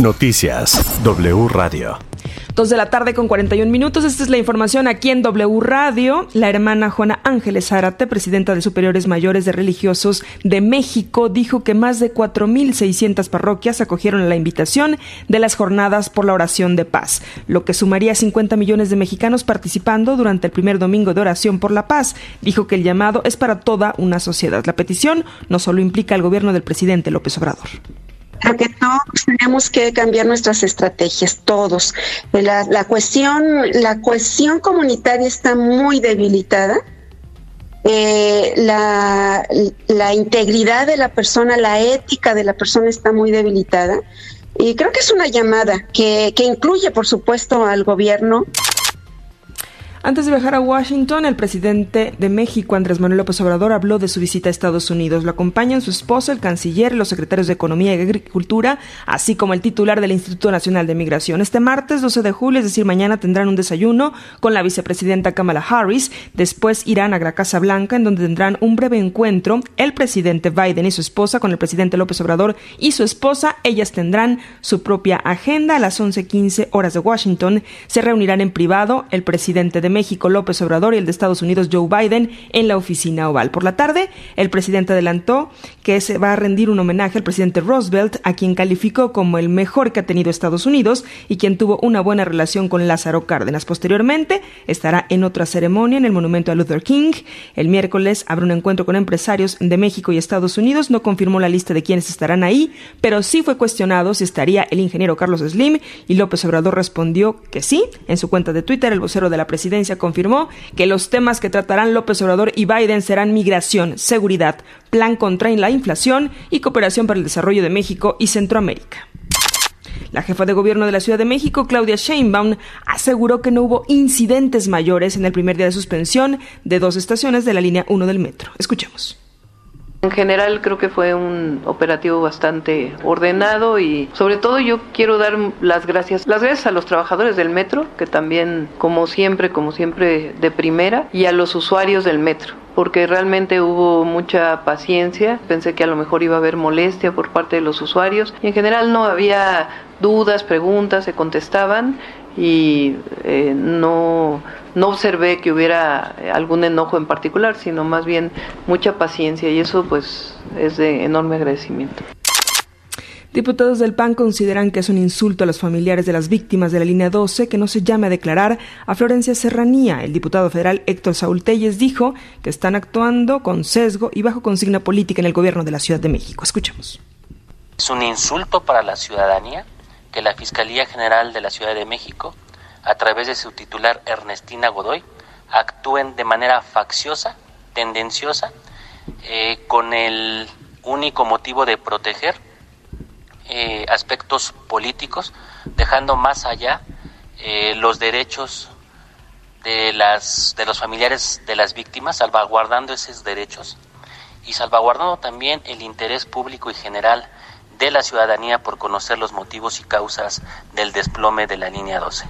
Noticias W Radio. Dos de la tarde con 41 minutos. Esta es la información aquí en W Radio. La hermana Juana Ángeles Zárate, presidenta de Superiores Mayores de Religiosos de México, dijo que más de 4.600 parroquias acogieron la invitación de las jornadas por la oración de paz, lo que sumaría 50 millones de mexicanos participando durante el primer domingo de oración por la paz. Dijo que el llamado es para toda una sociedad. La petición no solo implica al gobierno del presidente López Obrador. Creo que todos tenemos que cambiar nuestras estrategias, todos. La, la cuestión, la cohesión comunitaria está muy debilitada. Eh, la, la integridad de la persona, la ética de la persona está muy debilitada. Y creo que es una llamada que, que incluye, por supuesto, al gobierno antes de viajar a Washington, el presidente de México, Andrés Manuel López Obrador, habló de su visita a Estados Unidos. Lo acompañan su esposa, el canciller, los secretarios de Economía y Agricultura, así como el titular del Instituto Nacional de Migración. Este martes 12 de julio, es decir, mañana, tendrán un desayuno con la vicepresidenta Kamala Harris. Después irán a la Casa Blanca, en donde tendrán un breve encuentro el presidente Biden y su esposa con el presidente López Obrador y su esposa. Ellas tendrán su propia agenda a las 11.15 horas de Washington. Se reunirán en privado el presidente de México, López Obrador, y el de Estados Unidos, Joe Biden, en la oficina oval. Por la tarde, el presidente adelantó que se va a rendir un homenaje al presidente Roosevelt, a quien calificó como el mejor que ha tenido Estados Unidos y quien tuvo una buena relación con Lázaro Cárdenas. Posteriormente, estará en otra ceremonia en el monumento a Luther King. El miércoles habrá un encuentro con empresarios de México y Estados Unidos. No confirmó la lista de quienes estarán ahí, pero sí fue cuestionado si estaría el ingeniero Carlos Slim y López Obrador respondió que sí. En su cuenta de Twitter, el vocero de la presidencia confirmó que los temas que tratarán López Obrador y Biden serán migración, seguridad, plan contra la inflación y cooperación para el desarrollo de México y Centroamérica. La jefa de gobierno de la Ciudad de México, Claudia Sheinbaum, aseguró que no hubo incidentes mayores en el primer día de suspensión de dos estaciones de la línea 1 del metro. Escuchemos. En general creo que fue un operativo bastante ordenado y sobre todo yo quiero dar las gracias, las gracias a los trabajadores del metro, que también como siempre, como siempre de primera, y a los usuarios del metro porque realmente hubo mucha paciencia, pensé que a lo mejor iba a haber molestia por parte de los usuarios y en general no había dudas, preguntas, se contestaban y eh, no, no observé que hubiera algún enojo en particular, sino más bien mucha paciencia y eso pues es de enorme agradecimiento. Diputados del PAN consideran que es un insulto a los familiares de las víctimas de la línea 12 que no se llame a declarar a Florencia Serranía. El diputado federal Héctor Saúl Telles dijo que están actuando con sesgo y bajo consigna política en el gobierno de la Ciudad de México. Escuchemos. Es un insulto para la ciudadanía que la Fiscalía General de la Ciudad de México, a través de su titular Ernestina Godoy, actúen de manera facciosa, tendenciosa, eh, con el único motivo de proteger eh, aspectos políticos, dejando más allá eh, los derechos de, las, de los familiares de las víctimas, salvaguardando esos derechos y salvaguardando también el interés público y general de la ciudadanía por conocer los motivos y causas del desplome de la línea 12.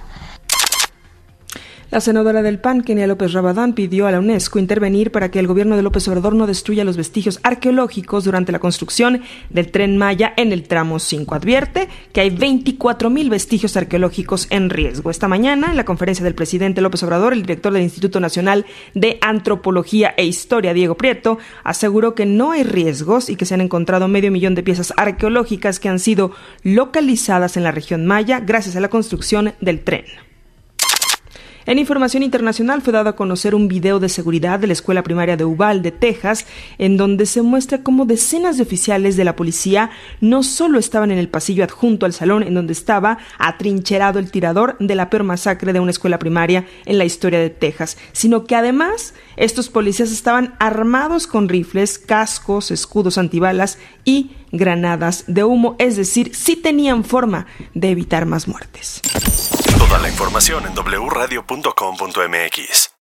La senadora del PAN, Kenia López Rabadán, pidió a la UNESCO intervenir para que el gobierno de López Obrador no destruya los vestigios arqueológicos durante la construcción del tren Maya en el tramo 5. Advierte que hay 24.000 vestigios arqueológicos en riesgo. Esta mañana, en la conferencia del presidente López Obrador, el director del Instituto Nacional de Antropología e Historia, Diego Prieto, aseguró que no hay riesgos y que se han encontrado medio millón de piezas arqueológicas que han sido localizadas en la región Maya gracias a la construcción del tren. En información internacional fue dado a conocer un video de seguridad de la escuela primaria de Uvalde, Texas, en donde se muestra cómo decenas de oficiales de la policía no solo estaban en el pasillo adjunto al salón en donde estaba atrincherado el tirador de la peor masacre de una escuela primaria en la historia de Texas, sino que además estos policías estaban armados con rifles, cascos, escudos antibalas y granadas de humo, es decir, sí tenían forma de evitar más muertes. Toda la información en wradio.com.mx.